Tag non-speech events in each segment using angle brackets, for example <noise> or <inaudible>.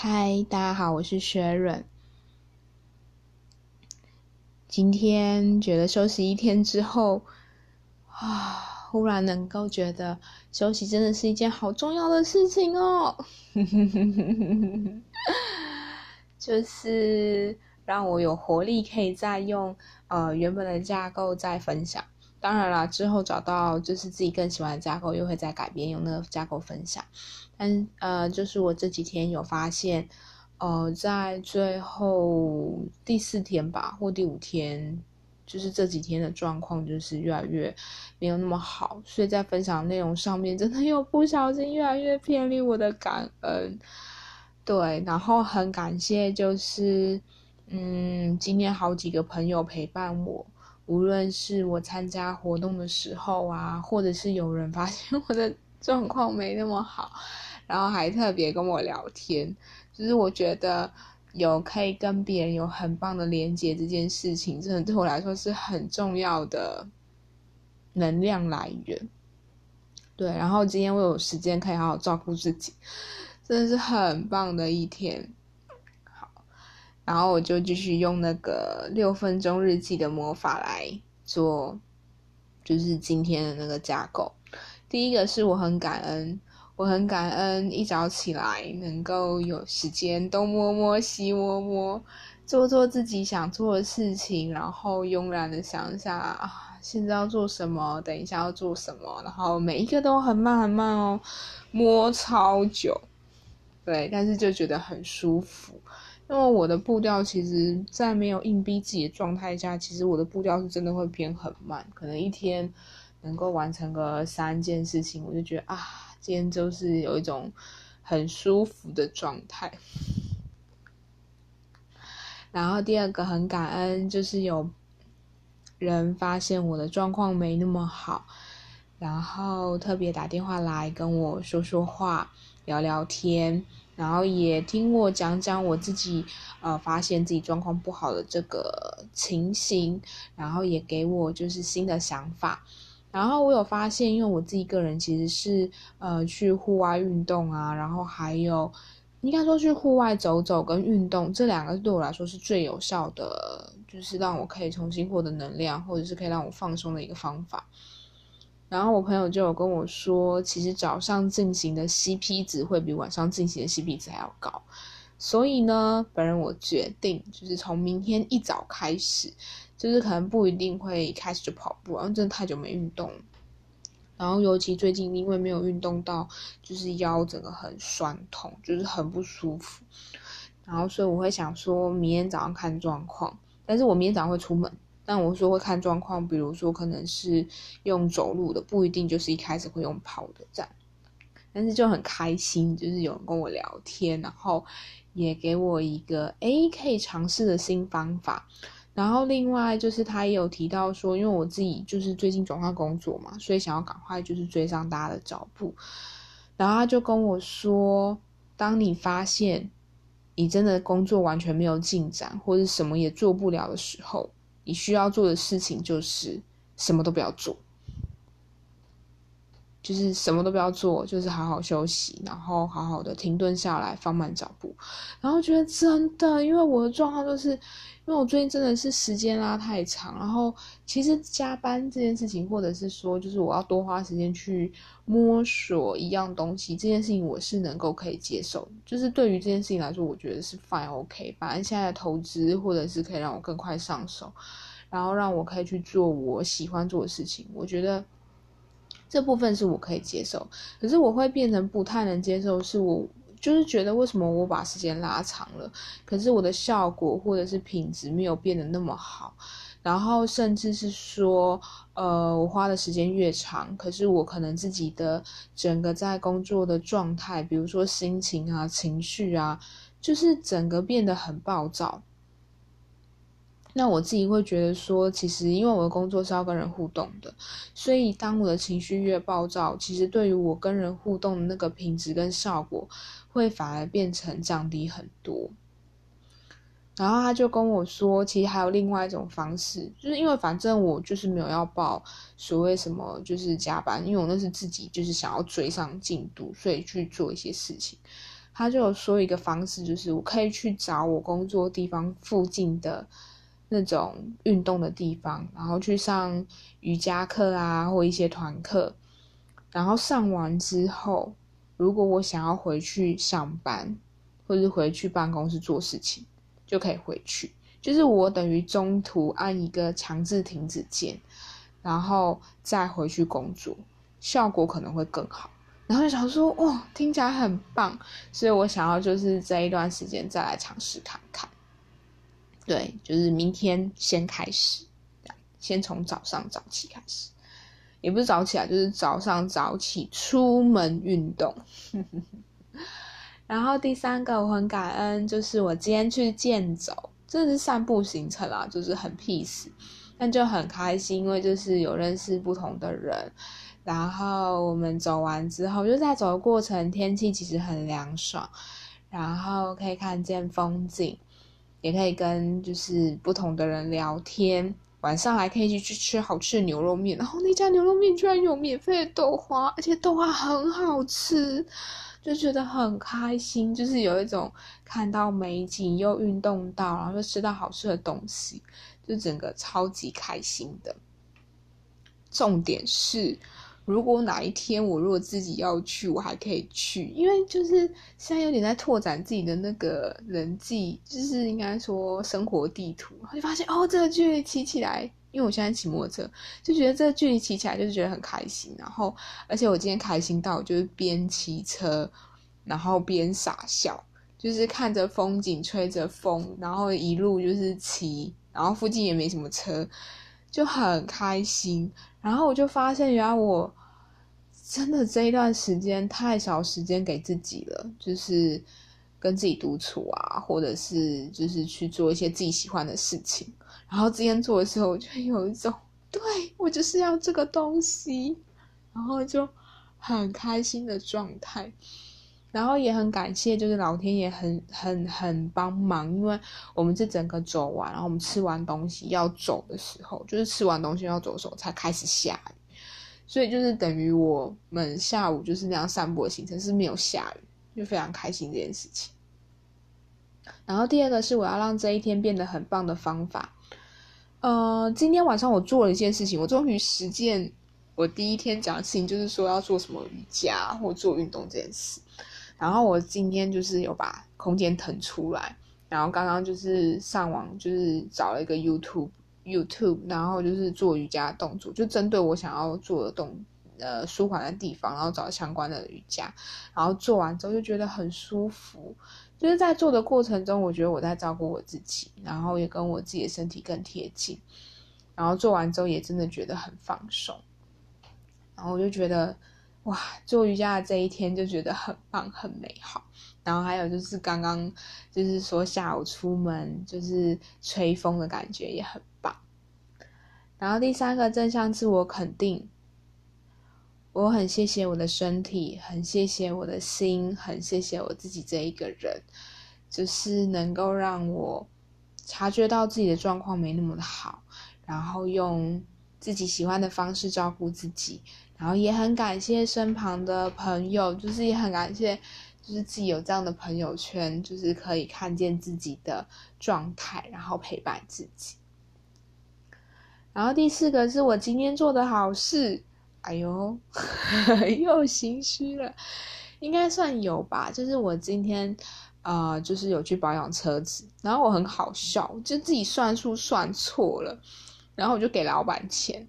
嗨，大家好，我是雪润。今天觉得休息一天之后，啊，忽然能够觉得休息真的是一件好重要的事情哦。<laughs> 就是让我有活力，可以再用呃原本的架构再分享。当然啦，之后找到就是自己更喜欢的架构，又会再改变，用那个架构分享。但呃，就是我这几天有发现，呃，在最后第四天吧，或第五天，就是这几天的状况，就是越来越没有那么好。所以在分享内容上面，真的有不小心越来越偏离我的感恩。对，然后很感谢，就是嗯，今天好几个朋友陪伴我。无论是我参加活动的时候啊，或者是有人发现我的 <laughs> 状况没那么好，然后还特别跟我聊天，就是我觉得有可以跟别人有很棒的连接这件事情，真的对我来说是很重要的能量来源。对，然后今天我有时间可以好好照顾自己，真的是很棒的一天。然后我就继续用那个六分钟日记的魔法来做，就是今天的那个架构。第一个是我很感恩，我很感恩一早起来能够有时间东摸摸西摸摸，做做自己想做的事情，然后慵懒的想一下啊，现在要做什么，等一下要做什么，然后每一个都很慢很慢哦，摸超久，对，但是就觉得很舒服。因为我的步调其实，在没有硬逼自己的状态下，其实我的步调是真的会偏很慢，可能一天能够完成个三件事情，我就觉得啊，今天就是有一种很舒服的状态。然后第二个很感恩，就是有人发现我的状况没那么好，然后特别打电话来跟我说说话，聊聊天。然后也听我讲讲我自己，呃，发现自己状况不好的这个情形，然后也给我就是新的想法。然后我有发现，因为我自己个人其实是呃去户外运动啊，然后还有应该说去户外走走跟运动这两个对我来说是最有效的，就是让我可以重新获得能量，或者是可以让我放松的一个方法。然后我朋友就有跟我说，其实早上进行的 CP 值会比晚上进行的 CP 值还要高，所以呢，本人我决定就是从明天一早开始，就是可能不一定会开始就跑步，然后真的太久没运动，然后尤其最近因为没有运动到，就是腰整个很酸痛，就是很不舒服，然后所以我会想说明天早上看状况，但是我明天早上会出门。但我说会看状况，比如说可能是用走路的，不一定就是一开始会用跑的这样。但是就很开心，就是有人跟我聊天，然后也给我一个诶可以尝试的新方法。然后另外就是他也有提到说，因为我自己就是最近转换工作嘛，所以想要赶快就是追上大家的脚步。然后他就跟我说，当你发现你真的工作完全没有进展，或者什么也做不了的时候。你需要做的事情就是什么都不要做，就是什么都不要做，就是好好休息，然后好好的停顿下来，放慢脚步。然后觉得真的，因为我的状况就是，因为我最近真的是时间拉太长，然后其实加班这件事情，或者是说，就是我要多花时间去摸索一样东西，这件事情我是能够可以接受。就是对于这件事情来说，我觉得是 fine OK。反正现在的投资，或者是可以让我更快上手，然后让我可以去做我喜欢做的事情，我觉得。这部分是我可以接受，可是我会变成不太能接受，是我就是觉得为什么我把时间拉长了，可是我的效果或者是品质没有变得那么好，然后甚至是说，呃，我花的时间越长，可是我可能自己的整个在工作的状态，比如说心情啊、情绪啊，就是整个变得很暴躁。那我自己会觉得说，其实因为我的工作是要跟人互动的，所以当我的情绪越暴躁，其实对于我跟人互动的那个品质跟效果，会反而变成降低很多。然后他就跟我说，其实还有另外一种方式，就是因为反正我就是没有要报所谓什么就是加班，因为我那是自己就是想要追上进度，所以去做一些事情。他就有说一个方式，就是我可以去找我工作地方附近的那种运动的地方，然后去上瑜伽课啊，或一些团课。然后上完之后，如果我想要回去上班，或者是回去办公室做事情，就可以回去。就是我等于中途按一个强制停止键，然后再回去工作，效果可能会更好。然后就想说，哇，听起来很棒，所以我想要就是这一段时间再来尝试看看。对，就是明天先开始，先从早上早起开始，也不是早起啊，就是早上早起出门运动。<laughs> 然后第三个我很感恩，就是我今天去健走，这是散步行程啊，就是很 peace，但就很开心，因为就是有认识不同的人。然后我们走完之后，就在走的过程，天气其实很凉爽，然后可以看见风景，也可以跟就是不同的人聊天。晚上还可以去吃好吃的牛肉面，然后那家牛肉面居然有免费的豆花，而且豆花很好吃，就觉得很开心，就是有一种看到美景又运动到，然后又吃到好吃的东西，就整个超级开心的。重点是。如果哪一天我如果自己要去，我还可以去，因为就是现在有点在拓展自己的那个人际，就是应该说生活地图，然后就发现哦，这个距离骑起来，因为我现在骑摩托车，就觉得这个距离骑起来就是觉得很开心，然后而且我今天开心到就是边骑车，然后边傻笑，就是看着风景，吹着风，然后一路就是骑，然后附近也没什么车，就很开心。然后我就发现，原来我真的这一段时间太少时间给自己了，就是跟自己独处啊，或者是就是去做一些自己喜欢的事情。然后今天做的时候，我就有一种，对我就是要这个东西，然后就很开心的状态。然后也很感谢，就是老天爷很很很帮忙，因为我们这整个走完，然后我们吃完东西要走的时候，就是吃完东西要走的时候才开始下雨，所以就是等于我们下午就是那样散步的行程是没有下雨，就非常开心这件事情。然后第二个是我要让这一天变得很棒的方法，呃，今天晚上我做了一件事情，我终于实践我第一天讲的事情，就是说要做什么瑜伽或做运动这件事。然后我今天就是有把空间腾出来，然后刚刚就是上网就是找了一个 YouTube YouTube，然后就是做瑜伽动作，就针对我想要做的动呃舒缓的地方，然后找相关的瑜伽，然后做完之后就觉得很舒服，就是在做的过程中，我觉得我在照顾我自己，然后也跟我自己的身体更贴近，然后做完之后也真的觉得很放松，然后我就觉得。哇，做瑜伽的这一天就觉得很棒、很美好。然后还有就是刚刚就是说下午出门就是吹风的感觉也很棒。然后第三个正向自我肯定，我很谢谢我的身体，很谢谢我的心，很谢谢我自己这一个人，就是能够让我察觉到自己的状况没那么的好，然后用自己喜欢的方式照顾自己。然后也很感谢身旁的朋友，就是也很感谢，就是自己有这样的朋友圈，就是可以看见自己的状态，然后陪伴自己。然后第四个是我今天做的好事，哎呦，<laughs> 又心虚了，应该算有吧。就是我今天，呃，就是有去保养车子，然后我很好笑，就自己算数算错了，然后我就给老板钱。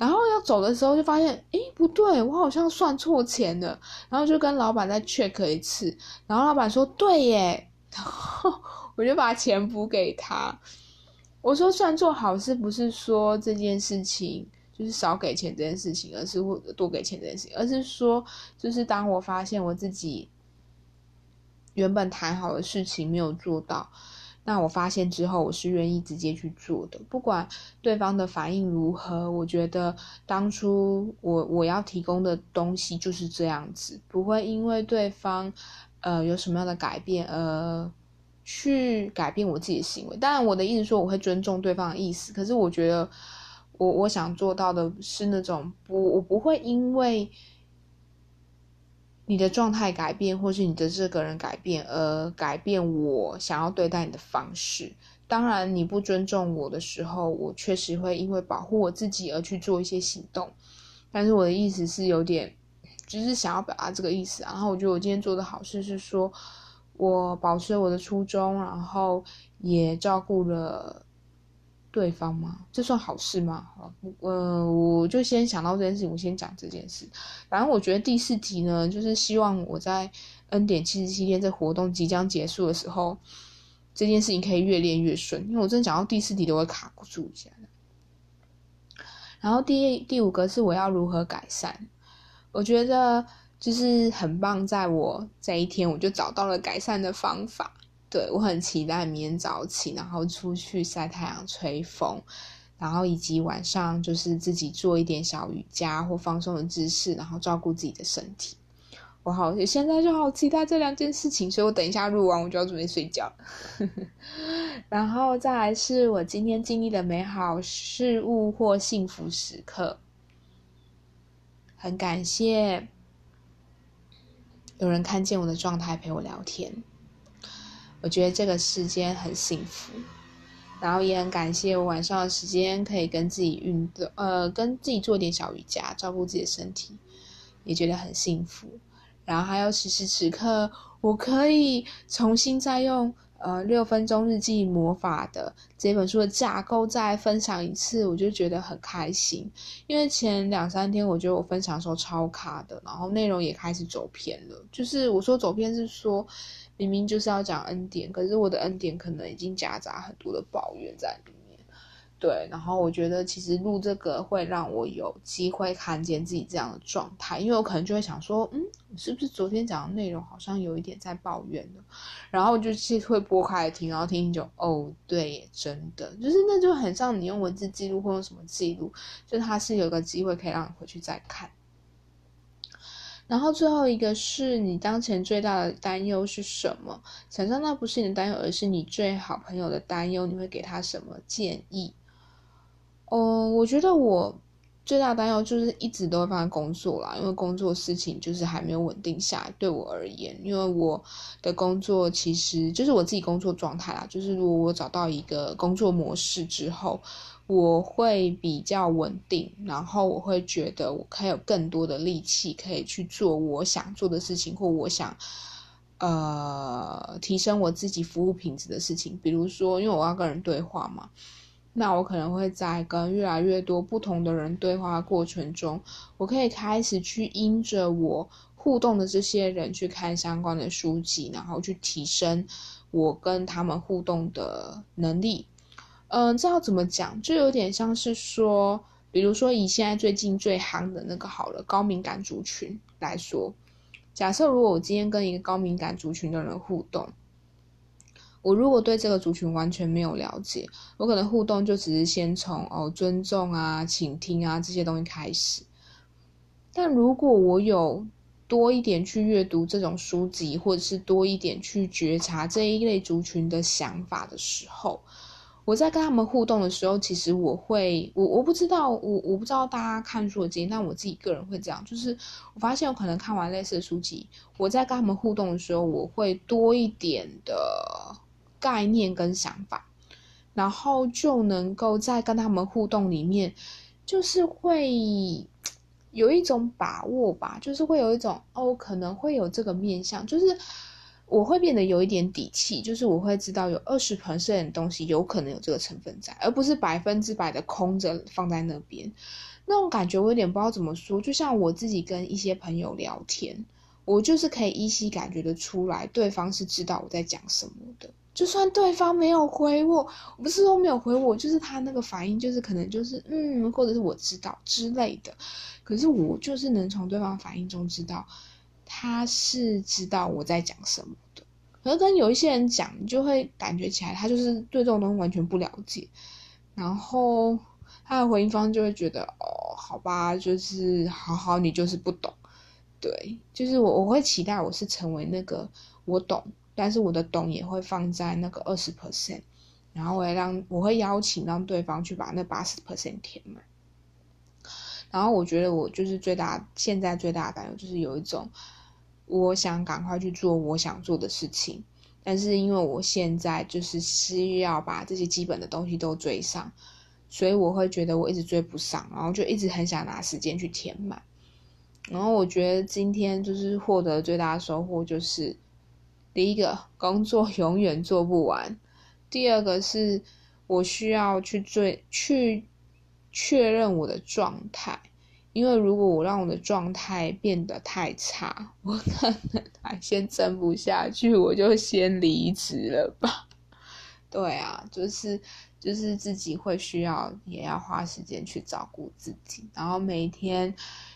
然后要走的时候就发现，诶，不对，我好像算错钱了。然后就跟老板再 check 一次，然后老板说对耶，然 <laughs> 后我就把钱补给他。我说算做好事不是说这件事情就是少给钱这件事情，而是或者多给钱这件事情，而是说就是当我发现我自己原本谈好的事情没有做到。那我发现之后，我是愿意直接去做的，不管对方的反应如何。我觉得当初我我要提供的东西就是这样子，不会因为对方呃有什么样的改变而去改变我自己的行为。当然，我的意思说我会尊重对方的意思，可是我觉得我我想做到的是那种不，我不会因为你的状态改变，或是你的这个人改变，而改变我想要对待你的方式。当然，你不尊重我的时候，我确实会因为保护我自己而去做一些行动。但是我的意思是有点，就是想要表达这个意思。然后我觉得我今天做的好事是说，我保持了我的初衷，然后也照顾了对方吗？这算好事吗？好，嗯，我就先想到这件事情，我先讲这件事。反正我觉得第四题呢，就是希望我在 N 点七十七天这活动即将结束的时候。这件事情可以越练越顺，因为我真的讲到第四题都会卡住一下。然后第第五个是我要如何改善，我觉得就是很棒，在我这一天我就找到了改善的方法。对我很期待明天早起，然后出去晒太阳、吹风，然后以及晚上就是自己做一点小瑜伽或放松的姿势，然后照顾自己的身体。我好，现在就好期待这两件事情，所以我等一下录完我就要准备睡觉。<laughs> 然后再来是我今天经历的美好事物或幸福时刻，很感谢有人看见我的状态陪我聊天，我觉得这个时间很幸福。然后也很感谢我晚上的时间可以跟自己运动，呃，跟自己做点小瑜伽，照顾自己的身体，也觉得很幸福。然后还有此时此刻，我可以重新再用呃六分钟日记魔法的这本书的架构再分享一次，我就觉得很开心。因为前两三天我觉得我分享的时候超卡的，然后内容也开始走偏了。就是我说走偏是说，明明就是要讲恩典，可是我的恩典可能已经夹杂很多的抱怨在里面。对，然后我觉得其实录这个会让我有机会看见自己这样的状态，因为我可能就会想说，嗯，是不是昨天讲的内容好像有一点在抱怨的，然后就是会拨开来听，然后听听就，哦，对，真的，就是那就很像你用文字记录或用什么记录，就它是有个机会可以让你回去再看。然后最后一个是你当前最大的担忧是什么？想象那不是你的担忧，而是你最好朋友的担忧，你会给他什么建议？哦，我觉得我最大担忧就是一直都会放在工作啦，因为工作事情就是还没有稳定下来。对我而言，因为我的工作其实就是我自己工作状态啦，就是如果我找到一个工作模式之后，我会比较稳定，然后我会觉得我可以有更多的力气可以去做我想做的事情，或我想呃提升我自己服务品质的事情，比如说，因为我要跟人对话嘛。那我可能会在跟越来越多不同的人对话过程中，我可以开始去因着我互动的这些人去看相关的书籍，然后去提升我跟他们互动的能力。嗯，这要怎么讲？就有点像是说，比如说以现在最近最夯的那个好了高敏感族群来说，假设如果我今天跟一个高敏感族群的人互动。我如果对这个族群完全没有了解，我可能互动就只是先从哦尊重啊、倾听啊这些东西开始。但如果我有多一点去阅读这种书籍，或者是多一点去觉察这一类族群的想法的时候，我在跟他们互动的时候，其实我会我我不知道我我不知道大家看书的经验，但我自己个人会这样，就是我发现我可能看完类似的书籍，我在跟他们互动的时候，我会多一点的。概念跟想法，然后就能够在跟他们互动里面，就是会有一种把握吧，就是会有一种哦，可能会有这个面相，就是我会变得有一点底气，就是我会知道有二十 percent 东西有可能有这个成分在，而不是百分之百的空着放在那边，那种感觉我有点不知道怎么说，就像我自己跟一些朋友聊天，我就是可以依稀感觉得出来，对方是知道我在讲什么的。就算对方没有回我，不是说没有回我，就是他那个反应，就是可能就是嗯，或者是我知道之类的。可是我就是能从对方反应中知道，他是知道我在讲什么的。可是跟有一些人讲，你就会感觉起来他就是对这种东西完全不了解，然后他的回应方就会觉得哦，好吧，就是好好，你就是不懂。对，就是我我会期待我是成为那个我懂。但是我的懂也会放在那个二十 percent，然后我会让我会邀请让对方去把那八十 percent 填满。然后我觉得我就是最大现在最大的感觉就是有一种，我想赶快去做我想做的事情，但是因为我现在就是需要把这些基本的东西都追上，所以我会觉得我一直追不上，然后就一直很想拿时间去填满。然后我觉得今天就是获得最大的收获就是，第一个工作 <laughs> 永远做不完，第二个是我需要去追去确认我的状态。因为如果我让我的状态变得太差，我可能还先撑不下去，我就先离职了吧。<laughs> 对啊，就是就是自己会需要，也要花时间去照顾自己，然后每天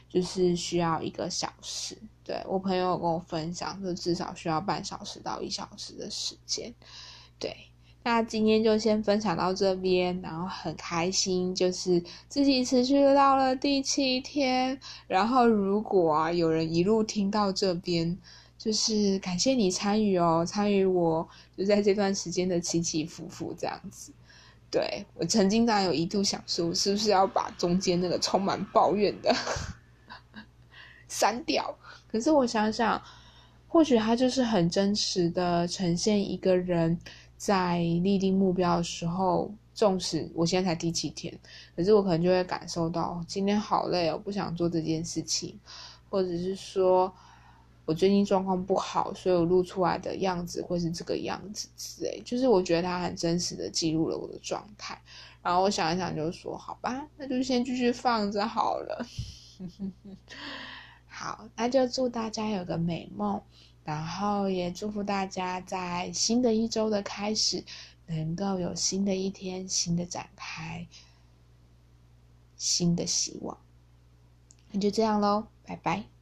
就是需要一个小时。对我朋友跟我分享，就至少需要半小时到一小时的时间。对。那今天就先分享到这边，然后很开心，就是自己持续到了第七天。然后如果啊有人一路听到这边，就是感谢你参与哦，参与我就在这段时间的起起伏伏这样子。对我曾经当然有一度想说，是不是要把中间那个充满抱怨的 <laughs> 删掉？可是我想想，或许它就是很真实的呈现一个人。在立定目标的时候，纵使我现在才第七天，可是我可能就会感受到今天好累哦，不想做这件事情，或者是说我最近状况不好，所以我录出来的样子会是这个样子之类。就是我觉得它很真实的记录了我的状态，然后我想一想，就说好吧，那就先继续放着好了。<laughs> 好，那就祝大家有个美梦。然后也祝福大家在新的一周的开始，能够有新的一天、新的展开、新的希望。那就这样喽，拜拜。